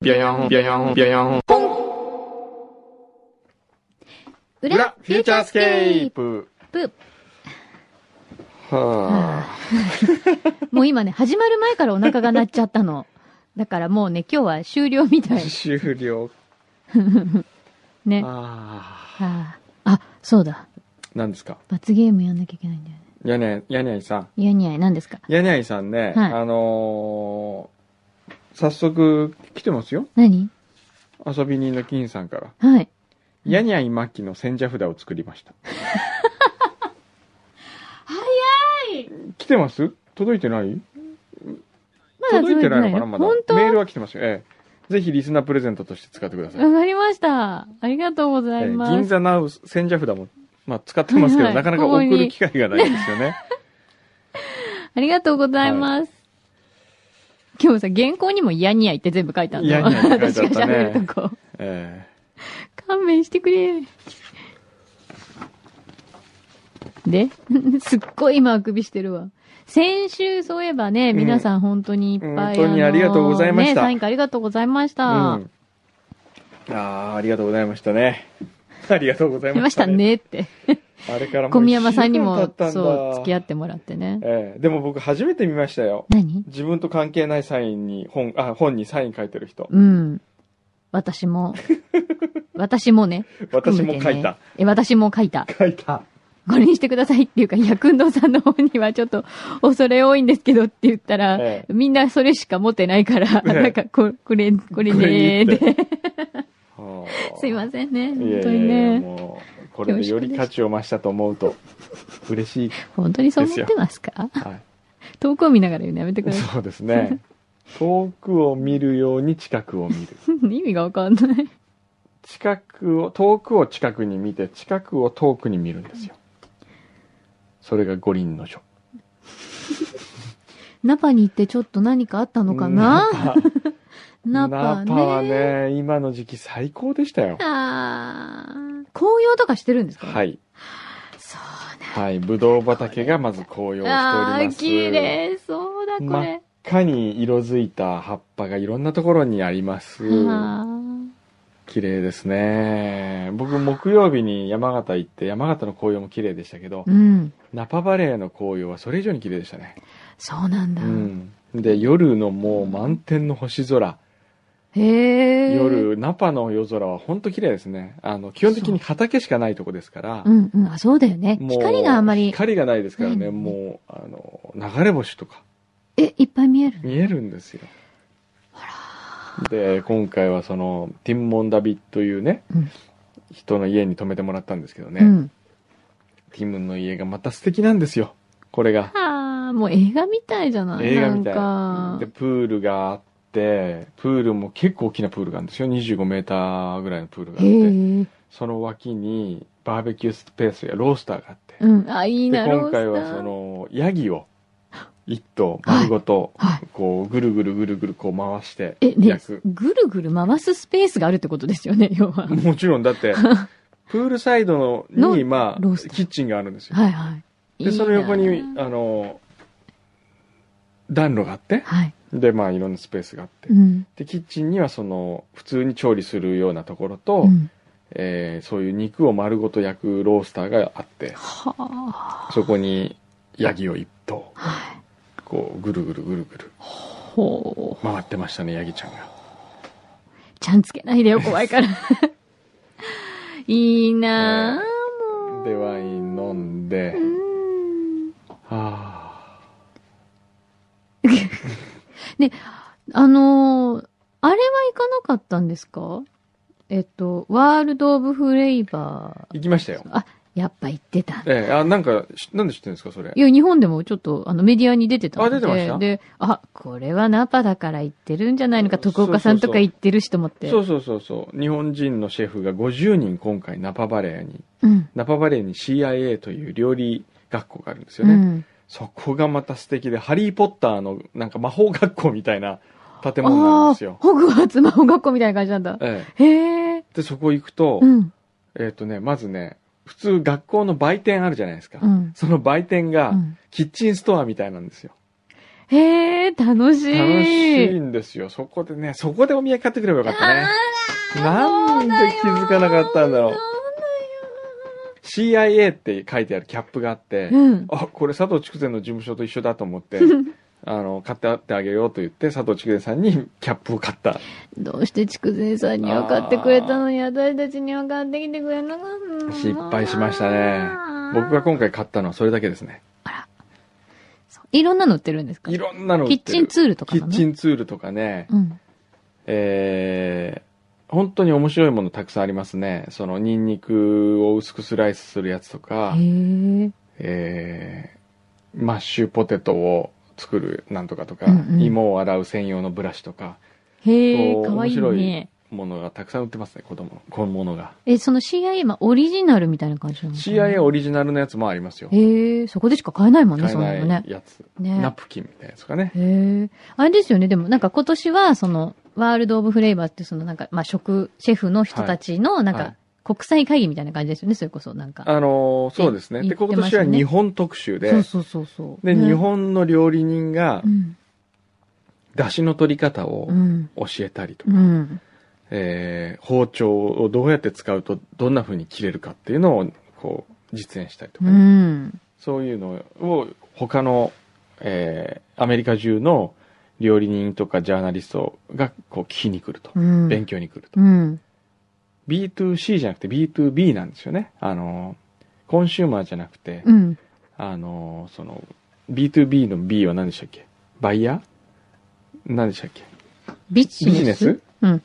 ビャヤン、ビャヤン、ビャヤン、ポン裏裏、フューチャースケープ。プは もう今ね、始まる前からお腹が鳴っちゃったの。だからもうね、今日は終了みたあ。い。終了。ね。あはあ、あ、そうだ。あ。何ですか？罰ゲームやんなきゃいけないんだよね。やにゃい、やにゃいさん。いやにゃい、何ですか？やにゃいさんね、はいあのー、早速来てますよ。何？遊び人の金さんから。はい。やにゃい末期の千社札を作りました。早い来てます？届いてない？まだ届いてないのかなまだ？本当？メールは来てますよ。ええ。ぜひリスナープレゼントとして使ってください。わかりました。ありがとうござええいます。銀座ナウ千社札も、まあ、使ってますけど、はいはいなかなか送る機会がないですよね。ありがとうございます。今日さ、原稿にも嫌にやいって全部書いてあるの。嫌にって書いてあったね私が喋るとこ。え勘弁してくれ。で すっごい今あくびしてるわ。先週そういえばね、うん皆さん本当にいっぱい、本当にありがとうございましたね、サイン会ありがとうございましえた。うん。ああ、ありがとうございましたね。ありがとうござい来ましましたたね。ねって。あれからもう小宮山さんにもそう、付き合ってもらってね。ええでも僕初めて見ましたよ。何？自分と関係ないサインに、本、あ、本にサイン書いてる人。うん。私も。私もね。私も含めてね書いた。え、私も書いた。書いた。これにしてくださいっていうか、いや、くんどうさんの方にはちょっと恐れ多いんですけどって言ったら、ええみんなそれしか持ってないから、ええなんかこ、これ、これねーにってすいませんね。い本当にね。もう、これでより価値を増したと思うと、嬉しい。本当にそう思ってますか？はい。遠くを見ながら言うのやめてくださそうですね。遠くを見るように近くを見る。い。意味がわかんない。近くを、遠くを近くに見て、近くを遠くに見るんですよ。それが五輪の書。ナパに行ってちょっと何かあったのかな？ナナパパはね。ね、今の時期最高でしたよ。あー紅葉とかしてるんですか？はい。そうはい。ぶどう畑がまず紅葉しておりああー、ます。綺麗そうだ、こ真っれ。赤に色づいた葉っぱがいろんなところにあります。は綺麗ですね。僕、木曜日に山形行って、山形の紅葉も綺麗でしたけどー、うん。ナパバレーの紅葉はそれ以上に綺麗でしたね。そうなんだ。うん。で、夜のもう満天の星空。夜、ナパの夜空は本当綺麗ですね。あの、基本的に畑しかないとこですから、うんうん。あ、そうだよね。光があんまり。光がないですからね、もう、あの、流れ星とかえ、いっぱい見える見えるんですよ。で、今回はその、ティンモンダビというね、うん人の家に泊めてもらったんですけどね、うん。ティムの家がまた素敵なんですよ。これが。はあ、もう映画みたいじゃない？映画みたいで、プールがあって、プールも結構大きなプールがあるんですよ。25メーターぐらいのプールがあって。その脇にバーベキュースペースやロースターがあって、うん。あ、いいで、な、今回はそ、の、ヤギを一頭丸ごと、はい。こう、ぐるぐるぐるぐるこう回してえ、ね焼く。、ぐるぐる回すスペースがあるってことですよね、要は。もちろん、だって、プールサイドののに、まあキッチンがあるんですよ。はいはい。で、その横いいに、なあの、暖炉があって、はい。で、まあ、いろんなスペースがあってう、ん。で、キッチンにはその、普通に調理するようなところと、うん。えーそういう肉を丸ごと焼くロースターがあって、はあ。そこにヤギを一頭、はい。こう、ぐるぐるぐるぐる。回ってましたね、ヤギちゃんが。ちゃんつけないでよ、怖いから。いいなぁ、もう。で、ワイン飲んでう、ん。はあのーあれは行かなかったんですか？えっと、ワールド・オブ・フレイバぁ、行きましたよ。ー。あ、やっぱ行ってた。ええあ、なんか、しなんで知ってるんですか、それ？い。や、日本でもちょっと、あの、メディアに出てたんで。あ出てました？で、あ、これはナパだから行ってるんじゃないのか、徳岡さんとか行ってるしと思って。そうそうそうそう。日本人のシェフが50人今回ナパバレーに、うん。ナパバレーに CIA という料理学校があるんですよね。うん。そこがまた素敵で、ハリーポッターのなんか魔法学校みたいな建物なんですよ。ホグワーツ魔法学校みたいな感じなんだ。えへえ。え。で、そこ行くと、うん。えっ、とね、まずね、普通学校の売店あるじゃないですか。うん。その売店がうんキッチンストアみたいなんですよ。へえ、楽しい。楽しいんですよ。そこでね、そこでお土産買ってくればよかったね。なんで気づかなかったんだろう。CIA って書いてあるキャップがあって、うん。あ、これ佐藤筑前の事務所と一緒だと思って、あの、買ってってあげようと言って、佐藤筑前さんにキャップを買った。どうして筑前さんには買ってくれたのに、私たちには買ってきてくれなかったの失敗しましたね。僕が今回買ったのはそれだけですね。そういろんなの売ってるんですか？いろんなの売ってるキッチンツールとかキッチンツールとかね、うん。えー、本当に面白いものたくさんありますね。その、ニンニクを薄くスライスするやつとかへ、え。えー、マッシュポテトを作るなんとかとか、うんうん芋を洗う専用のブラシとか、へえ、かわいい面白ね。ものがたくさん売ってますね、子供の。このものが。え、その CIA、まあ、オリジナルみたいな感じなの CIA オリジナルのやつもありますよ。へえ、そこでしか買えないもんね、買えそんなのね。やつ。ねナプキンみたいなやつとかね。へえ。あれですよね、でもなんか今年は、その、ワールド・オブ・フレーバーってそのなんか、まあ、食、シェフの人たちの、なんはいか、国際会議みたいな感じですよね、それこそ、なんか。あのーそうですね。で、今年は日本特集で、そうそうそうそう。で、ね日、本の料理人がう、ん。出汁の取り方をうん。教えたりとか、うん。えー包丁をどうやって使うとどんな風に切れるかっていうのを、こう、実演したりとうかね、ん。そういうのを他の、えーアメリカ中の料理人とかジャーナリストがこう聞きに来ると。うん。勉強に来ると。うん。B2C じゃなくて B2B なんですよね。あの、コンシューマーじゃなくて、うん。あの、その、B2B の B は何でしたっけ？バイヤー？何でしたっけ？ビジネス？ビジネス？うん。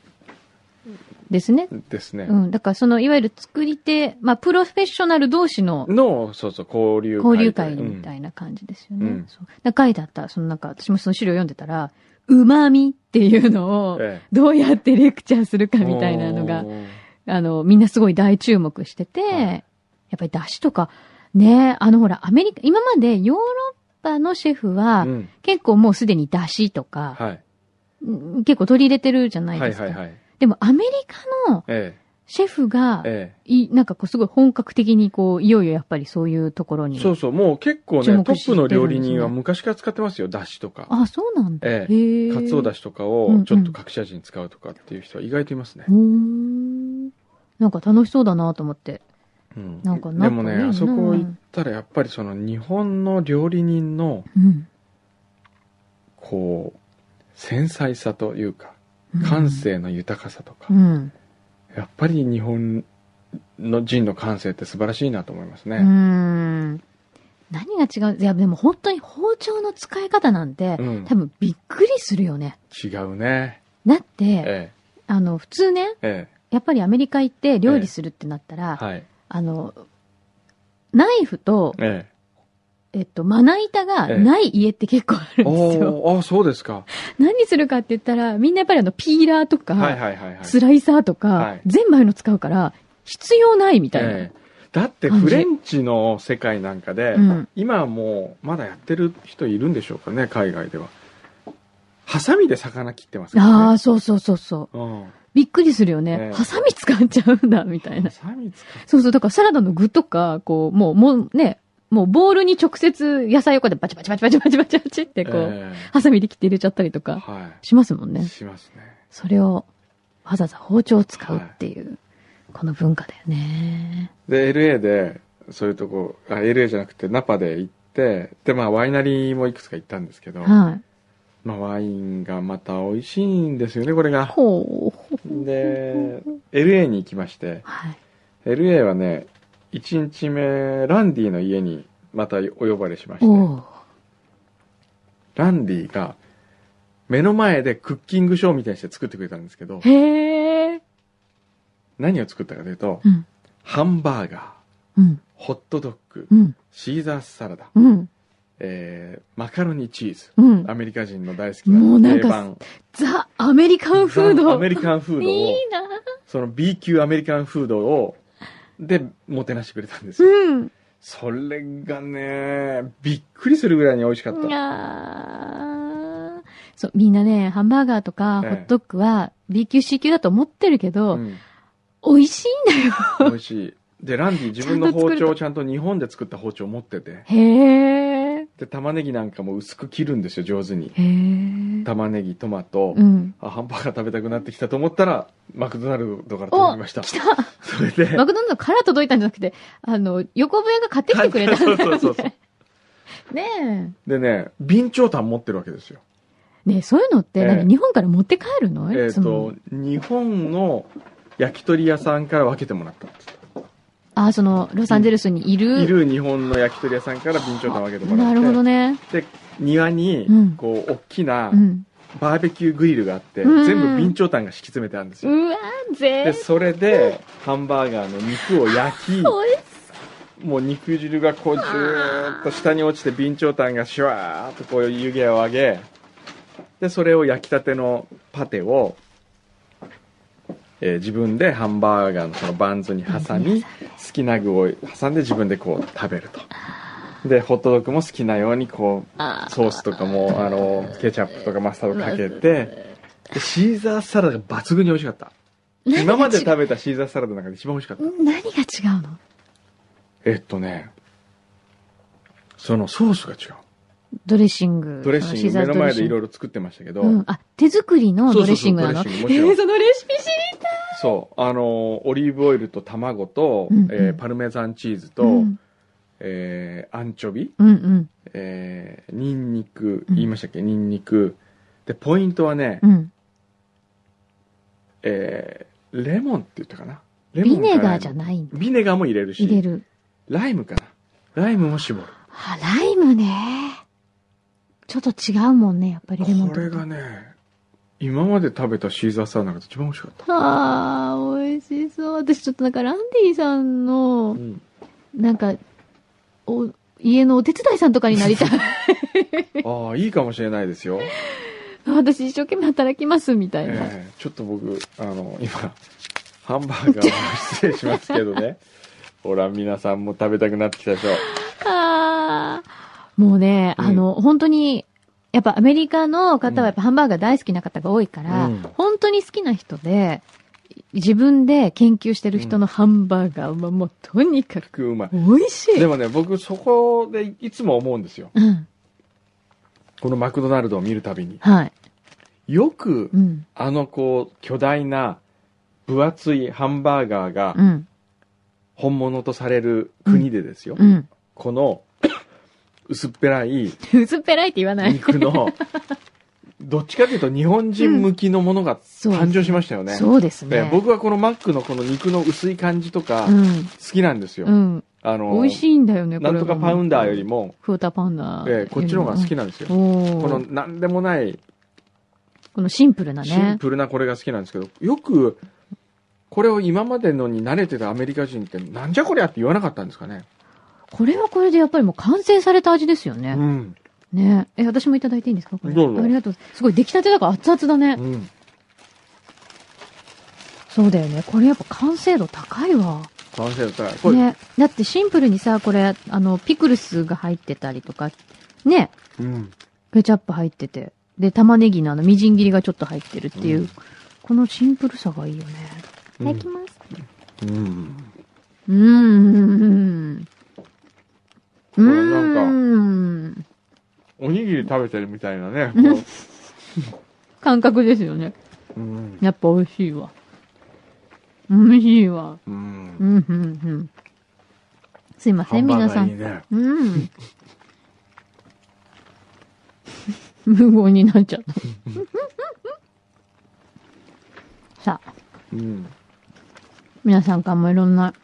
ですね。ですね。うん。だからその、いわゆる作り手、まあ、プロフェッショナル同士のの、そうそう、交流会。交流会みたいいな感じですよね。うんそう。だから書いてあった、そのなんか、私もその資料読んでたら、旨味っていうのを、えどうやってレクチャーするかえみたいなのがお、ーあの、みんなすごい大注目してて、はいやっぱり出汁とか、ね、あのほら、アメリカ、今までヨーロッパのシェフは、うん。結構もうすでに出汁とか、はい。うん結構取り入れてるじゃないですか。はいはいはい。でもアメリカのえシェフがえ、えいなんかこうすごい本格的にこう、いよいよやっぱりそういうところえに。そうそう、もう結構ね、注目トップの料理人は昔から使ってますよ、だしとか。あ、そうなんだ。えへえ。かつおだしとかをちょっと隠し味に使うとかっていう人は意外といますねう。ーん。なんか楽しそうだなと思って。うんなんかでもね、あそこ行ったらやっぱりその日本の料理人のうん。こう、繊細さというか、うん感。性の豊かさとかう、ん。やっぱり日本の人の感性って素晴らしいなと思いますうね。ん。何が違う？いや、でも本当に包丁の使い方なんて、うん多分びっくりするよね。違うね。だって、えあの、普通ね、え、えやっぱりアメリカ行って料理するってなったら、え、はい。あの、ナイフと、ええっと、まな板がええない家って結構あえ。るんですよ。おーあ、そうですか。何するかって言ったら、みんなやっぱりあの、ピーラーとか、はいはいはいはい。スライサーとか、はい全部ああいうの使うから、必要ないみたいな。ええだってフレンチの世界なんかで、うん今はもうまだやってる人いるんでしょうかね、海外では。ハサミで魚切ってますからね。ああ、そうそうそうそう。うん。びっくりするよね。ええハサミ使っちゃうんだ、みたいなハ。サミ使う。そうそう、だからサラダの具とか、こう、もう、もうね、もうボウルに直接野菜をこうやってバチバチバチバチバチバチバチってこう、ハサミで切って入れちゃったりとかしますもん。ね。しますね。それをわざわざ包丁を使うっていう、この文化だよね。で、LA で、そういうとこ、あ、LA じゃなくてナパで行って、で、まあワイナリーもいくつか行ったんですけど、はい。まあワインがまた美味しいんですよね、これが。ほう。で、LA に行きまして、はい。LA はね、1日目、ランディの家にまたお呼ばれしまして、ランディが目の前でクッキングショーみたいにして作ってくれたんですけど。何を作ったかというと、うん。ハンバーガー、うん。ホットドッグ、うん。シーザーサラダ、うん。えー、マカロニチーズ、うん。アメリカ人の大好きな定番、ザ・アメリカンフード。ザアメリカンフードいをい、なその B 級アメリカンフードを、で、もてなしてくれたんですよ。うん。それがね、びっくりするぐらいに美味しかった。いやーそう、みんなね、ハンバーガーとかええホットドッグは B 級 C 級だと思ってるけど、うん美味しいんだよ。美味しい。で、ランディ自分の包丁をちゃんと日本で作った包丁を持ってて、へえ。で玉ねぎなんかも薄く切るんですよ上手に。玉ねぎトマト、うん。あハンバーガー食べたくなってきたと思ったらマクドナルドから届きました。来た。それで。マクドナルドから届いたんじゃなくて、あの、横笛が買ってきてくれたんだよ、ね。そうそうそう ねでね備長炭持ってるわけですよ。え。ねえ、そういうのって、ええ。何日本から持って帰るの？えっ、と日本の焼き鳥屋さんから分けてもらったんですあ、その、ロサンゼルスにいる？いる日本の焼き鳥屋さんから備長炭分けてもらってなるほどね。で庭にうんこう大きなうん。バーベキューグリルがあって、うん全部備長炭が敷き詰めてあるんですよ、うわぜでそれでハンバーガーの肉を焼きもう肉汁がこうずーっと下に落ちて備長炭がシュワーっとこう湯気を上げでそれを焼きたてのパテを、えー自分でハンバーガーのそのバンズに挟み好きな具を挟んで自分でこう食べると。でホットドッグも好きなようにこうあソースとかもあのケチャップとかマスタードかけてでシーザーサラダが抜群に美味しかった。今まで食べたシーザーサラダの中で一番美味しかった。何が違うの？えっとねそのソースが違うドレッシング。ドレッシング。目の前でいろいろ。ろ作ってましたけど、うん。あ、手作りのドレッシングなの？そうそうそうえーそのレシピ知りたい。そう。あのオリーブオイルと卵と、うんうん。えーパルメザンチーズと、うん。えーアンチョビ、うんうん。えーニンニクうん。言いましたっけ、ニンニク。でポイントはね、うん。えーレモンって言ったかな？レモンビネガーじゃいないんだ。ビネガーも入れるし。入れる。ライムかな。ライムも絞る。あ、ライムね。ちょっと違うもんね、やっぱりレモンと。これがね今まで食べたシーザーサラダが一番美味しかった、あー、美味しそう。私ちょっとなんかランディさんのう、んなんか、お、家のお手伝いさんとかになりたい。ああいいかもしれないですよ私一生懸命働きます、みたいな。ええちょっと僕あの今ハンバーガーを失礼しますけどね ほら皆さんも食べたくなってきたでしょあーもうね、うんあの、本当に、やっぱアメリカの方はやっぱハンバーガー大好きな方が多いから、うん本当に好きな人で、自分で研究してる人のハンバーガーはもうとにかくうまい美味しい。でもね僕そこでいつも思うんですようん。このマクドナルドを見るたびにはい。よくうん。あのこう巨大な分厚いハンバーガーがうん。本物とされる国でですよ、うん。この薄っぺらい薄っぺらいって言わない。肉の どっちかというと日本人向きのものが誕生しましたよね、そうですでね。僕はこのマックのこの肉の薄い感じとかうん。好きなんですよ、うん。あの美味しいんだよね、これなんとかパウンダーよりも、フーターパウンダー。ええこっちの方が好きなんですよ、このなんでもないこのシンプルなシンね。プルなこれが好きなんですけどよくこれを今までのに慣れてたアメリカ人ってなんじゃこりゃって言わなかったんですかねこれはこれでやっぱりもう完成された味ですようね。ん、ねえ、私もいただいていいんですか？これ。どうぞありがとう。すごい出来たてだから熱々だね。うん、そうだよね。これやっぱ完成度高いわ。完成だったらこれ、ね。だってシンプルにさ、これ、あの、ピクルスが入ってたりとか、ね。うん、ケチャップ入ってて。で、玉ねぎのあの、みじん切りがちょっと入ってるっていう、うんこのシンプルさがいいよね。いただきます。うんうーん。うーん。なんおにぎり食べてるみたいなね、感覚ですよね。ううんやっぱ美味しいわ。美味しいわ。うんうん、うん、うん。すいません、皆さん。うん。無言になっちゃった。さあ、うん皆さんからもいろんなうん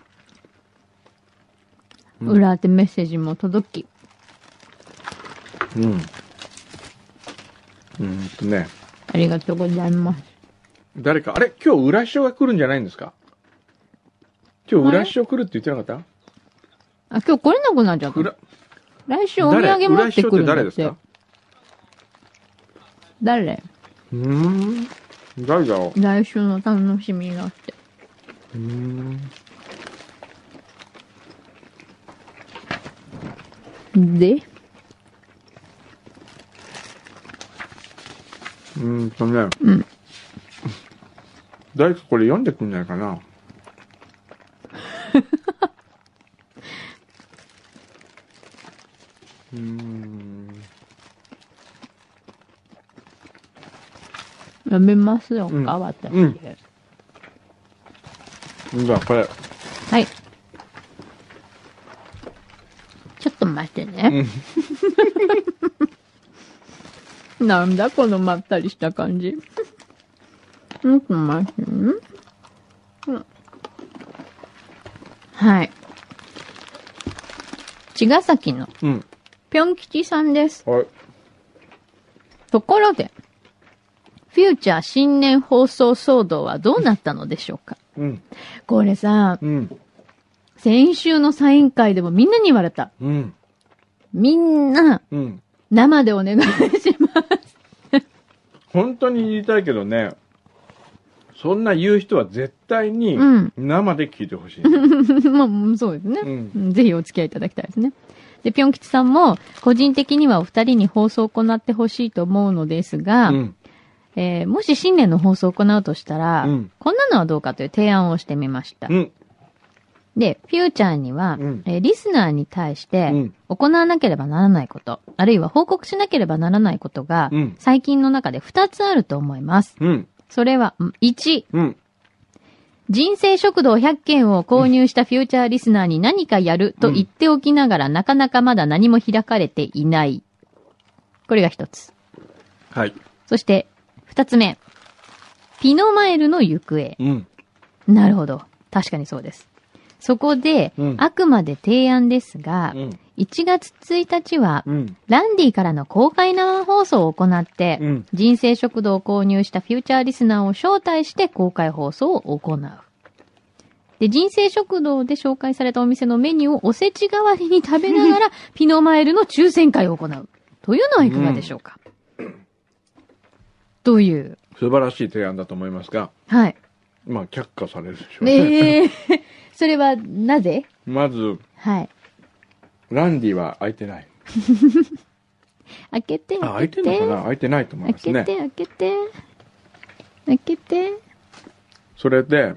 裏当てメッセージも届き、うん。うんとね。ありがとうございます。誰かあれ？今日裏師匠が来るんじゃないんですか？今日裏師匠来るって言ってなかった？あ、今日来れなくなっちゃった。裏。来週お土産持ってくるんだって。誰？ですか？誰？うーん。誰だろ来週の楽しみがあって。うんで？うんとね、うん、誰かこれ読んでくんないかな？うん。やめますよ。か、うん、私、うん、じゃあこれ。はい。ちょっと待ってね。なんだこのまったりした感じ。ちょっと待ってね。うんはい。茅ヶ崎のうん。ぴょん吉さんです。はい。ところで、フューチャー新年放送騒動はどうなったのでしょうか？うん。これさ、うん。先週のサイン会でもみんなに言われた。うん。みんな、うん。生でお願いします。本当に言いたいけどね、そんな言う人は絶対にうん生で聞いてほしい。まあ、そうですね、うんうんぜひお付き合いいただきたいですね。で、ぴょん吉さんも、個人的にはお二人に放送を行ってほしいと思うのですが、うん。えーもし新年の放送を行うとしたら、うんこんなのはどうかという提案をしてみました。うん。で、フューチャーには、うんえーリスナーに対してうん、行わなければならないこと、あるいは報告しなければならないことが、うん最近の中で2つあると思います。うん。それは、うん1、うん。人生食堂100件を購入したフューチャーリスナーに何かやると言っておきながら、なかなかまだ何も開かれていない。これが一つ。はい。そして、二つ目。ピノマイルの行方。うん。なるほど。確かにそうです。そこで、うんあくまで提案ですが、うん。1月1日は、うん。ランディからの公開生放送を行って、うん人生食堂を購入したフューチャーリスナーを招待して公開放送を行う。で、人生食堂で紹介されたお店のメニューをおせち代わりに食べながら、ピノマイルの抽選会を行う。というのはいかがでしょうか、という。素晴らしい提案だと思いますが、はい。まあ、却下されるでしょうね。ねえ。それは、なぜ？まず、はい。ランディは開いてない。開けて、あ、開いて開けて。んのかな？開いてないと思いますね。開けて、開けて。開けて。それで、ん？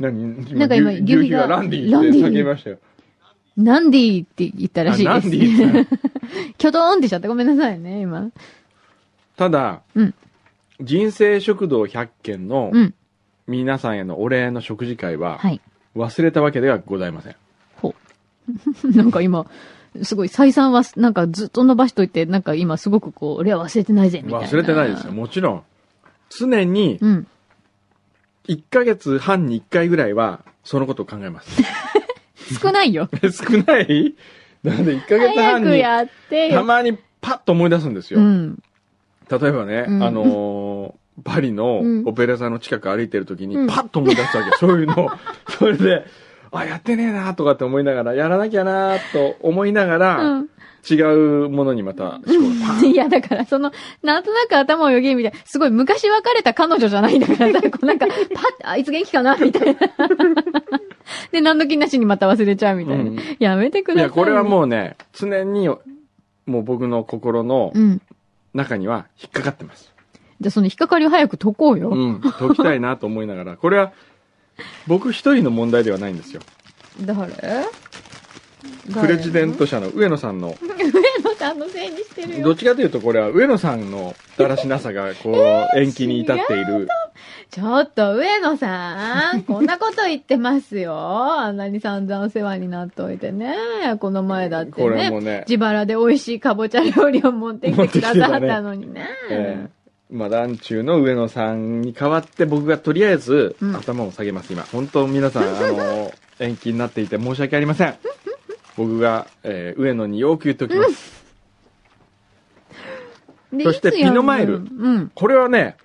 何？なんか今牛牛皮が牛皮がランディディ叫びましたよ。ナンディーって言ったらしいあナンです。ディって。キョドーンってしちゃった。ごめんなさいね、今。ただ、うん人生食堂100件のうん。皆さんへのお礼の食事会ははい。忘れたわけではございません。ほう。なんか今、すごい、再三は、なんかずっと伸ばしといて、なんか今すごくこう、俺は忘れてないぜ、みたいな。忘れてないですよ。。もちろん。常にうん。1ヶ月半に1回ぐらいはそのことを考えます。少ないよ。少ない？なんで1ヶ月早半にくやってよ。たまにパッと思い出すんですよ。うん。例えばね、うんあのーパリのうんオペラ座の近く歩いてる時にうんパッと思い出したわけ、そういうのを。それで、あ、やってねえなとかって思いながら、やらなきゃなと思いながら、うん。違うものにまた思考がパーン いや、だから、その、なんとなく頭をよぎるみたいな、すごい昔別れた彼女じゃないんだからさ、こうなんか、パッて、あいつ元気かなみたいな。で、何の気なしにまた忘れちゃうみたいな。うんやめてください。いや、これはもうね、常に、もう僕の心のうん。中には引っかかってます。じゃあその引っかかりを早く解こうよ。うん、解きたいなと思いながら、これは僕一人の問題ではないんですよ。誰？プレジデント社の上野さんの、上野さんのせいにしてるよ。どっちかというとこれは上野さんのだらしなさがこう延期に至っている。ちょっと、上野さん、こんなこと言ってますよ。あんなに散々お世話になっといてね。この前だってこれね。もね、自腹で美味しいかぼちゃ料理を持ってきてくださったのにね。えーまあ、団中の上野さんに代わって僕がとりあえずうん頭を下げます、今。本当皆さん、あの、延期になっていて申し訳ありません。僕が、えー上野によく言っておきます。でそしてピノマイルうん。これはね、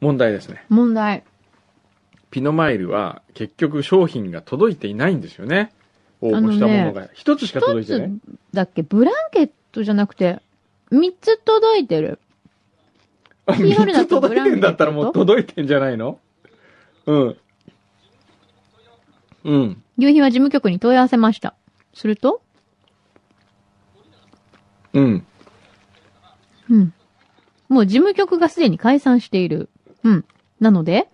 問題ですね。問題。ピノマイルは結局商品が届いていないんですよね。応募したものが。一、つしか届いてない。だっけ？ブランケットじゃなくて、三つ届いてる。あ、キーホルダー3つ届いてんだったらもう届いてんじゃないの？うん。うん。牛皮は事務局に問い合わせました。すると？うん。うん。もう事務局がすでに解散している。うん。なので、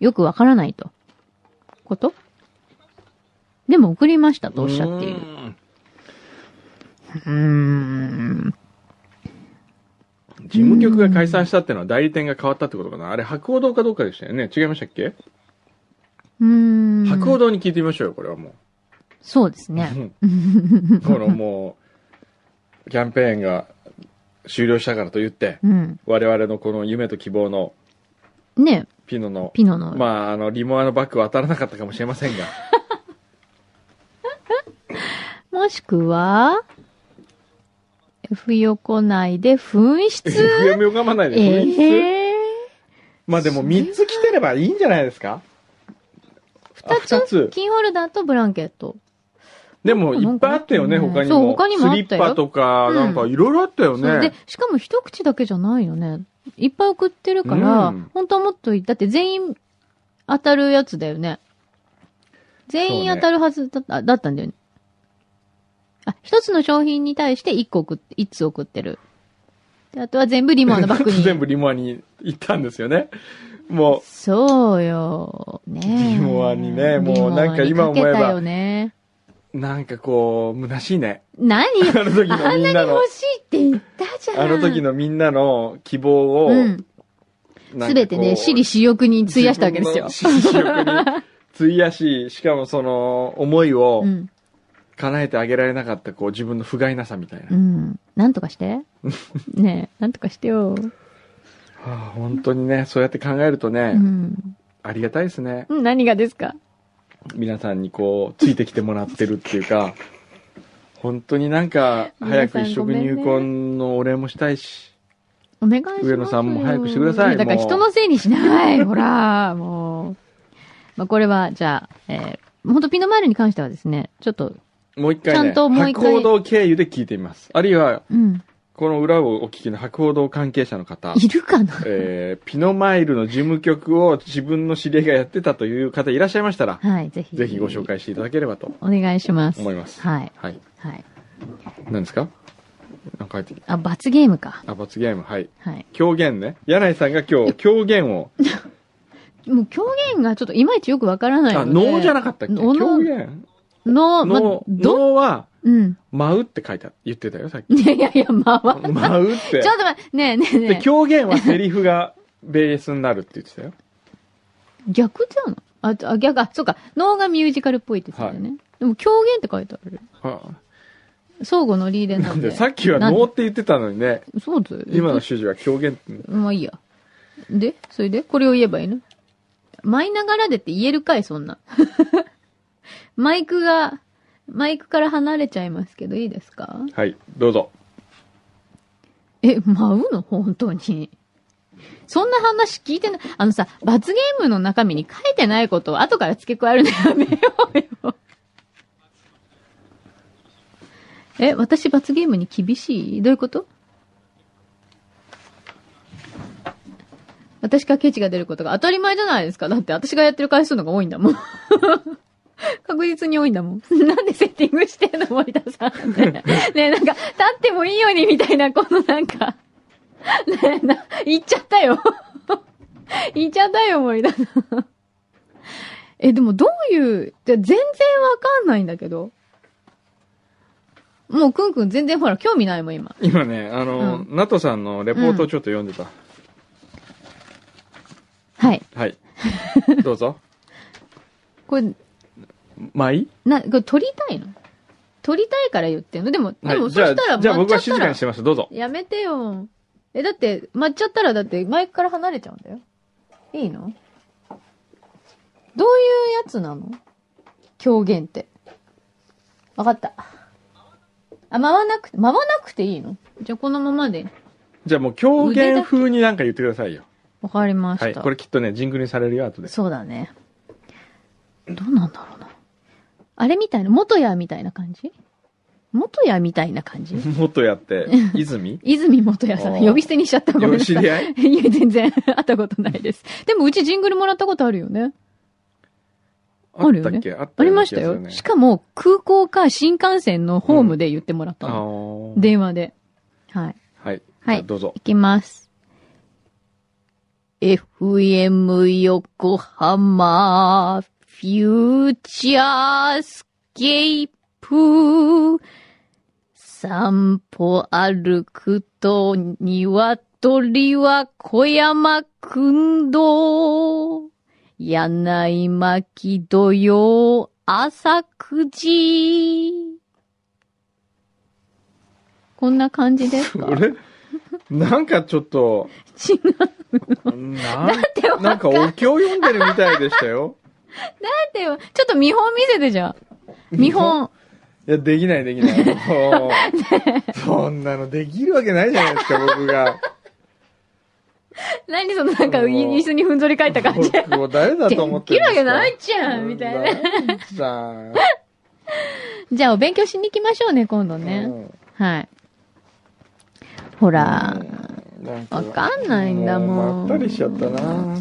よくわからないと。こと？でも送りましたとおっしゃっている。る。うーん。事務局が解散したっていうのは代理店が変わったってことかなあれ博報堂かどうかでしたよね違いましたっけ、うーん。博報堂に聞いてみましょうよこれはもそうですう、ね。このもうキャンペーンが終了したからと言ってうん。我々のこの夢と希望のねピノのピノの。まああのリモアのバッグは当たらなかったかもしれませんが もしくは、F 横内で紛失？FM 読まないでえ紛失。えまあでも3つ来てればいいんじゃないですか？あ二つ？二つ。キーホルダーとブランケット。でもいっぱいあったよね他にも。そう他にもあったよ。スリッパとかうん。なんかいろいろあったよそう。でね、しかも一口だけじゃないよね。いっぱい送ってるから、うん。本当はもっといい、だって全員当たるやつだよね。全員当たるはずだった,、だったんだよね。あ、一つの商品に対して一個送って、一つ送ってる。であとは全部リモアのバッグに。全部リモアに行ったんですよねもそうよ。ねリモアにねもうなんか今思えばね。うなんかこう虚しいね何 あの時のあんなにみんなの欲しいって言ったじゃん。あの時のみんなの希望を、うん。すべてね、私利私欲に費やしたわけですよ。私利私欲に費やし、しかもその思いをうん。叶えてあげられなかったこう自分の不甲斐なさみたいな。うん。なんとかして。ねえ、なんとかしてよ。はあ、本当にね、そうやって考えるとね、うん。ありがたいですね。うん何がですか？皆さんにこう、ついてきてもらってるっていうか、本当になんか、早く一食入魂のお礼もしたいし、お願いしますよ。上野さんも早くしてくださいだから人のせいにしない。ほら、もう。まあ、これは、じゃあ、えー、本当ピノマイルに関してはですね、ちょっと、もう一回ね、ちゃんともう一回博報堂経由で聞いてみます。あるいは、うん。この裏をお聞きの博報堂関係者の方、いるかな？えー、ピノマイルの事務局を自分の知り合いがやってたという方いらっしゃいましたら、はい、ぜひ。ぜひご紹介していただければとお願いします。思います。はい。はい。はい。何ですか？なんか書いてきあ、罰ゲームか。あ、罰ゲーム。はい。はい。狂言ね。柳井さんが今日、狂言を、もう狂言がちょっといまいちよくわからないのあ、で。能じゃなかったっけ？能狂言の、ま、能、ど、能は、うん。舞うって書いてあ言ってたよ、さっき。いやいやいや、まあ、ちょ舞うってっ。と待って、ねえねえで、ね狂言はセリフがベースになるって言ってたよ。え。逆じゃんあ、あ、逆、あ、そうか。能がミュージカルっぽいって言ってたよね。でも狂言って書いてある。あ相互のリーデなんで、なんで。さっきは能って言ってたのにね、そうだよ。今の指示は狂言って。まあいいや。で、それで？これを言えばいいの？舞いながらでって言えるかい、そんな。マイクが、マイクから離れちゃいますけど、いいですか？はい、どうぞ。え、舞うの？本当に。そんな話聞いてない。あのさ、罰ゲームの中身に書いてないことを後から付け加えるのやめようよ。え、私罰ゲームに厳しい？どういうこと？私からケチが出ることが当たり前じゃないですか。だって私がやってる回数のが多いんだもん。確実に多いんだもん。なんでセッティングしてんの森田さん。ねえ、なんか、立ってもいいようにみたいな、このなんか、ねえ、な、言っちゃったよ。言っちゃったよ、森田さん。え、でもどういう、じゃ全然わかんないんだけど。もうくんくん全然ほら、興味ないもん、今。今ね、あの、ナトさんのレポートをちょっと読んでた。はい。はい。どうぞ。これ、舞？な、これ撮りたいの？撮りたいから言ってんの？でも、でも、はい。そしたら、あ、じゃあ僕は静かにしてます。どうぞ。やめてよ。え、だって、待っちゃったら、だって、マイクから離れちゃうんだよ。いいの？どういうやつなの？狂言って。わかった。あ、回わなくて、回わなくていいの？じゃあ、このままで。じゃあもう狂言風になんか言ってくださいよ。わかりました。はい。これきっとね、ジングルにされるよ、後で。そうだね。どうなんだろうな。あれみたいな、元屋みたいな感じ？元屋みたいな感じ？もっとやって、泉？泉元屋さん、呼び捨てにしちゃったごめんなさい。知り合い？いや、全然、会ったことないです。でも、うちジングルもらったことあるよね。あったっけ？あったありましたよ。しかも、空港か新幹線のホームで言ってもらったあの。ー電話で。はい。はい。はいどうぞ。いきます。FM 横浜、フューチャースケープ。散歩歩くと、鶏は小山くんど。柳巻土曜朝9時。こんな感じですか？俺、なんかちょっと、違う。なん てわかんなんかお経読んでるみたいでしたよ。だよ。ちょっと見本見せてじゃん。見本。いや、できないできない。もうそんなのできるわけないじゃないですか、僕が。何そのなんかい椅子にふんぞり返った感じ。僕を誰だと思ってできるわけんですかないじゃんみたいな。ないじゃん。じゃあお勉強しに行きましょうね、今度ね。はい。ほら、わかんないんだもんまったりしちゃったな。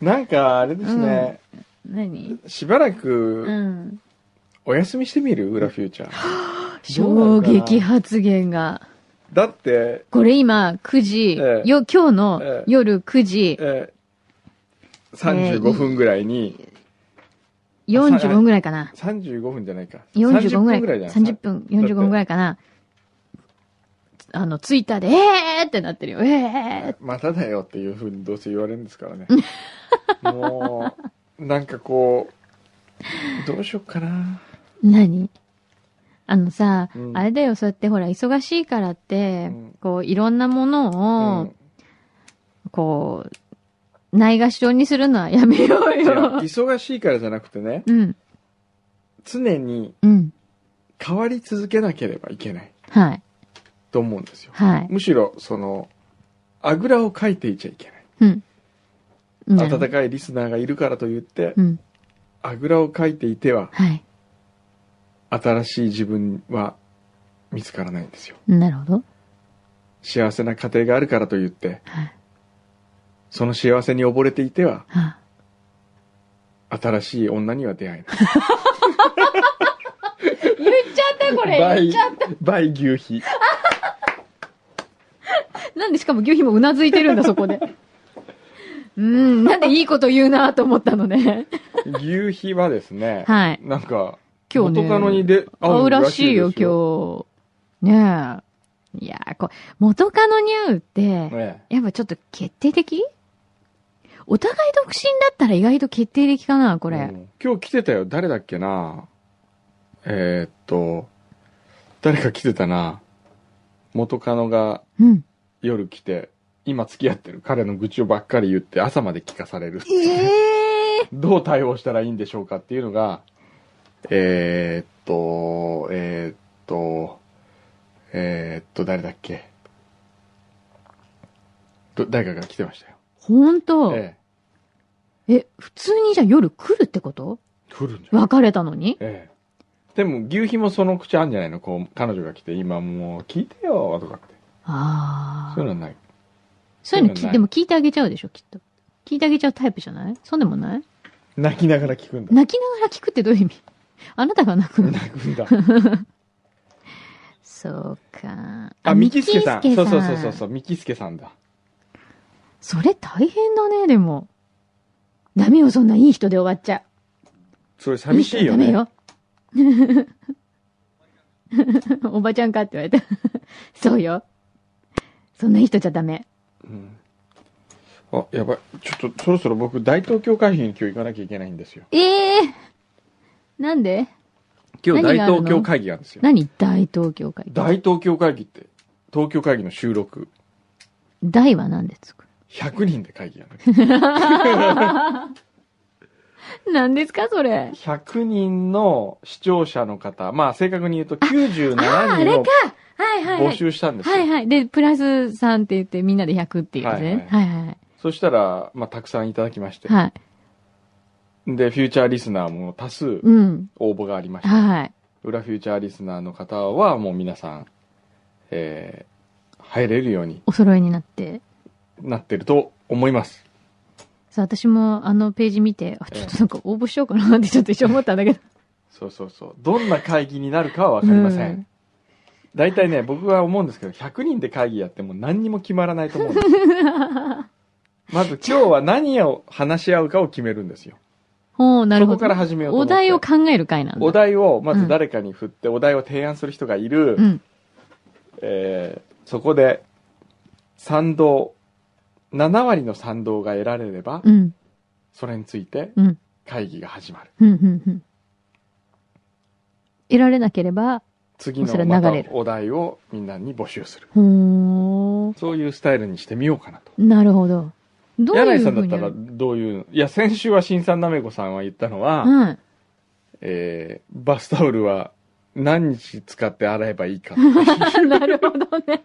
なんか、あれですね。何？しばらうく、ん。お休みしてみる？裏フューチャー。衝撃発言が。だって、これ今、9時、ええよ、今日のええ夜9時、えー、35分ぐらいに、45分ぐらいかな。35分じゃないか。45分ぐらい、30分ぐらいじゃない30分、45分ぐらいかな。あの、ツイッターで、えーってなってるよ。えーまただよっていうふうにどうせ言われるんですからね。もう、なんかこう、どうしよっかな。何？あのさ、うんあれだよ、そうやってほら、忙しいからって、うんこう、いろんなものを、うんこう、ないがしろにするのはやめようよ。忙しいからじゃなくてね、うん、常にうん。変わり続けなければいけないはい、と思うんですよ。はい。むしろ、その、あぐらをかいていちゃいけない。うん。うん温かいリスナーがいるからと言って、うん。あぐらをかいていては、はい。新しい自分は見つからないんですよ。なるほど。幸せな家庭があるからと言って、はい。その幸せに溺れていては、は新しい女には出会えない。言っちゃった、これ。言っちゃった。倍牛皮。なんでしかも牛皮もうなずいてるんだ、そこで。うん、なんでいいこと言うなと思ったのね。牛皮はですね、はいなんか、今日ね元カノにで会うらしいよ、今日。ねえ。いやーこ元カノに会うって、ねやっぱちょっと決定的？お互い独身だったら意外と決定的かな、これ。うん今日来てたよ。誰だっけな？えーっと、誰か来てたな。元カノがうん。夜来て、今付き合ってる彼の愚痴をばっかり言って朝まで聞かされる。ええ どう対応したらいいんでしょうかっていうのが、えーっと、えーっと、えーっと、誰だっけ？ど誰かが来てましたよ。ほんと、ええ、普通にじゃあ夜来るってこと？え。来るんじゃ別れたのに？ええ。でも、牛皮もその口あるんじゃないの？こう、彼女が来て、今もう聞いてよ、とかって。ああ。そういうのはない。そういうのき、でも聞いてあげちゃうでしょ、きっと。聞いてあげちゃうタイプじゃない？そうでもない？泣きながら聞くんだ。泣きながら聞くってどういう意味？あなたが泣くの？泣くんだ。そうか。あ、ミキスケさん。そうそうそうそうそう、ミキスケさんだ。それ大変だね、でも。ダメよ、そんないい人で終わっちゃそれう。寂しいよね。ダメよ。おばちゃんかって言われた。そうよ。そんないい人じゃダメ。うん。あ、やばい。ちょっと、そろそろ僕、大東京会議に今日行かなきゃいけないんですよ。ええなんで？今日大東京会議なんですよ。何？大東京会大東京会議って、東京会議の収録、大は何でつく100人で会議やる。何ですか、それ？100人の視聴者の方、まあ正確に言うとああ、97あれかはいはいはい。募集したんですよ。はいはい。で、プラス3って言ってみんなで100っていうやつね。はいはい。そしたら、まあたくさんいただきまして。はい。で、フューチャーリスナーも多数うん。応募がありまして、はい。裏フューチャーリスナーの方はもう皆さん、えー、入れるようにお揃いになって。なってると思います。さあ、私もあのページ見て、あ、ちょっとなんか応募しようかなってちょっと一瞬思ったんだけど。そうそうそう。どんな会議になるかはわかりません。うん大体ね、僕は思うんですけど、100人で会議やっても何にも決まらないと思うんですよ。まず今日は何を話し合うかを決めるんですよ。ほう、なるほど。そこから始めようとお題を考える会なんだ。お題をまず誰かに振って、お題を提案する人がいる、うん。えーそこで賛同、7割の賛同が得られれば、うん。それについてうん。会議が始まる。うん。うん。うん。得られなければ、次のまた流れるお題をみんなに募集する。そういうスタイルにしてみようかなと。なるほど。どう柳井いうさんだったらどういう、いや、先週は新さんなめこさんは言ったのは、うん。えー、バスタオルは何日使って洗えばいいか なるほどね。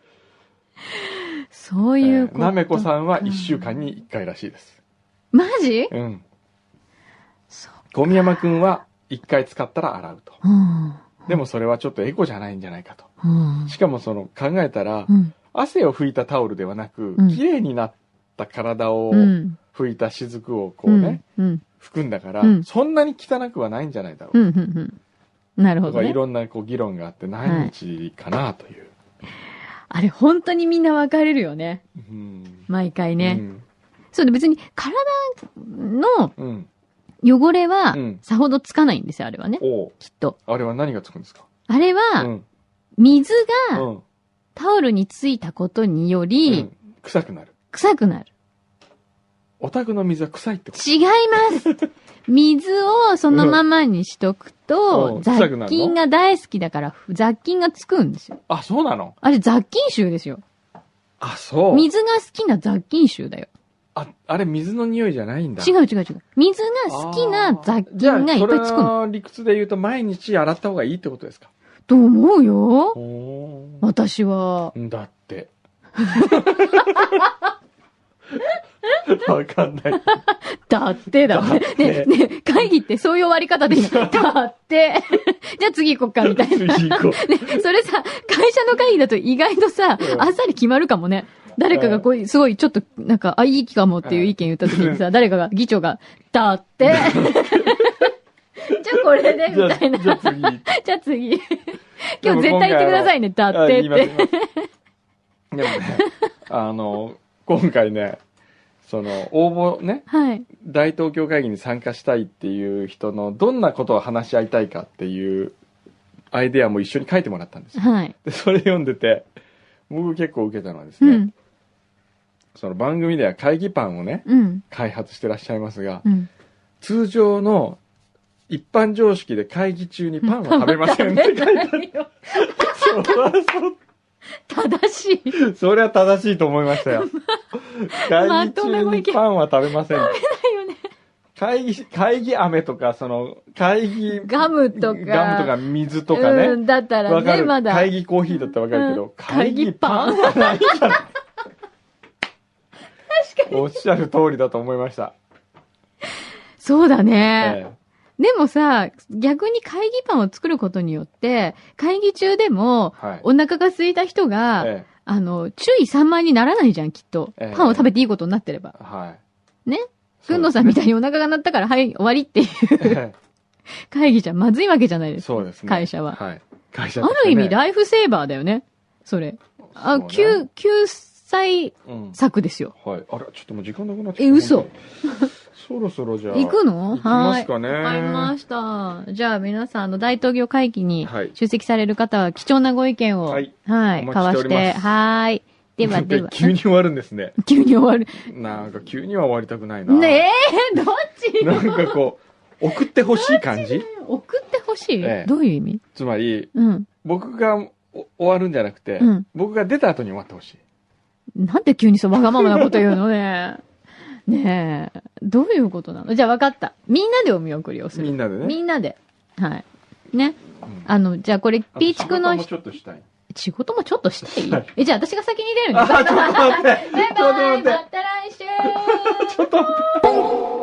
そういうこと。なめこさんは1週間に1回らしいです。マジ？うん。そう。小宮山くんは1回使ったら洗うと。うん。でもそれはちょっとエコじゃないんじゃないかと。うん。しかもその考えたらう、ん。汗を拭いたタオルではなくうん、綺麗になった体をうん。拭いた雫をこうね、うん。拭くんだからうん、そんなに汚くはないんじゃないだろう。ん。う。うん。うん。なるほとかいどね。ろん。なこう議論があって何日かなという。あれ、本当にみん。な分かれるよね。うん。毎回ね。うん。そうで別に体のうん。汚れはうんさほどつかないんですよ、あれはね。おうきっと。あれは何がつくんですか？あれうは、ん。水がうん。タオルについたことにようり、ん臭くなる。臭くなる。お宅の水は臭いってこと？違います。水をそのままにしとくうと、ん臭くなるの雑菌が大好きだから、雑菌がつくんですよ。あ、そうなの？あれ雑菌臭ですよ。あ、そう。水が好きな雑菌臭だよ。あ、あれ水の匂いじゃないんだ。違う違う違う。水が好きな雑菌がいっぱいつくの。の理屈で言うと毎日洗った方がいいってことですか？と思うよ。お私は。ーだって。わかんない。だってだね。ね、ね、会議ってそういう終わり方でいいの。だって。じゃあ次行こっか、みたいな。次行こう。それさ、会社の会議だと意外とさう、んあっさり決まるかもね。誰かがこう、すごいちょっと、なんか、あ、いい気かもっていう意見言った時にさ、誰かが、議長が、だって。じゃあこれで、みじゃあ、たいな。じゃあ次。じゃあ次。今日絶対言ってくださいね、だってって。でもね、あの、今回ね、その、応募ね、はい。大東京会議に参加したいっていう人のどんなことを話し合いたいかっていうアイデアも一緒に書いてもらったんですよ。はい。で、それ読んでて、僕結構受けたのはですね、うん。その番組では会議パンをね、うん。開発してらっしゃいますが、うん。通常の一般常識で会議中にパンは食べませんって書いてある。正しい。それは正しいと思いましたよ。会議中にパンは食べません。会議、会議飴とか、その、会議、ガムとかガムとか水とかね。うん、だったらね。まだ。会議コーヒーだったらわかるけど、うん会議パン？はないから。確かに。おっしゃる通りだと思いました。そうだね。えでもさ、逆に会議パンを作ることによって、会議中でも、えはい。お腹が空いた人が、えあの、注意散漫にならないじゃん、きっと。ええパンを食べていいことになってれば。えはい。ね？くんのさんみたいに。にお腹が鳴ったから、はい、終わりっていうえ 会議じゃまずいわけじゃないえですか。そうですね。会社ははい。会社ねる意味、ライフセーバーだよね。それ。あ、ね救、救済うん。策ですよ。はい。あら、ちょっともう時間なくなっちゃった。え嘘そろそろじゃあ。行くの？行きますかね。はい。わかりました。じゃあ皆さん、あの、大東京会議にはい出席される方は貴重なご意見を、ははいい、お待ち交わして、はーい。では では。急に終わるんですね。急に終わる。なんか急には終わりたくないな。ねえ、どっち？なんかこう、送ってほしい感じ？送ってほしい、ええどういう意味？つまり、うん。僕がお終わるんじゃなくて、うん僕が出た後に終わってほしい。なんで急にそうわがままなこと言うのね。ねえ。どういうことなの？じゃあ分かった。みんなでお見送りをする。みんなでね。みんなで。はい。ね。うんあの、じゃあこれ、ピーチクの仕事もちょっとしたい。仕事もちょっとしたい？はいえ、じゃあ私が先に出るんあ、ですちょっと待って。バイバイまた来週ちょっと待って。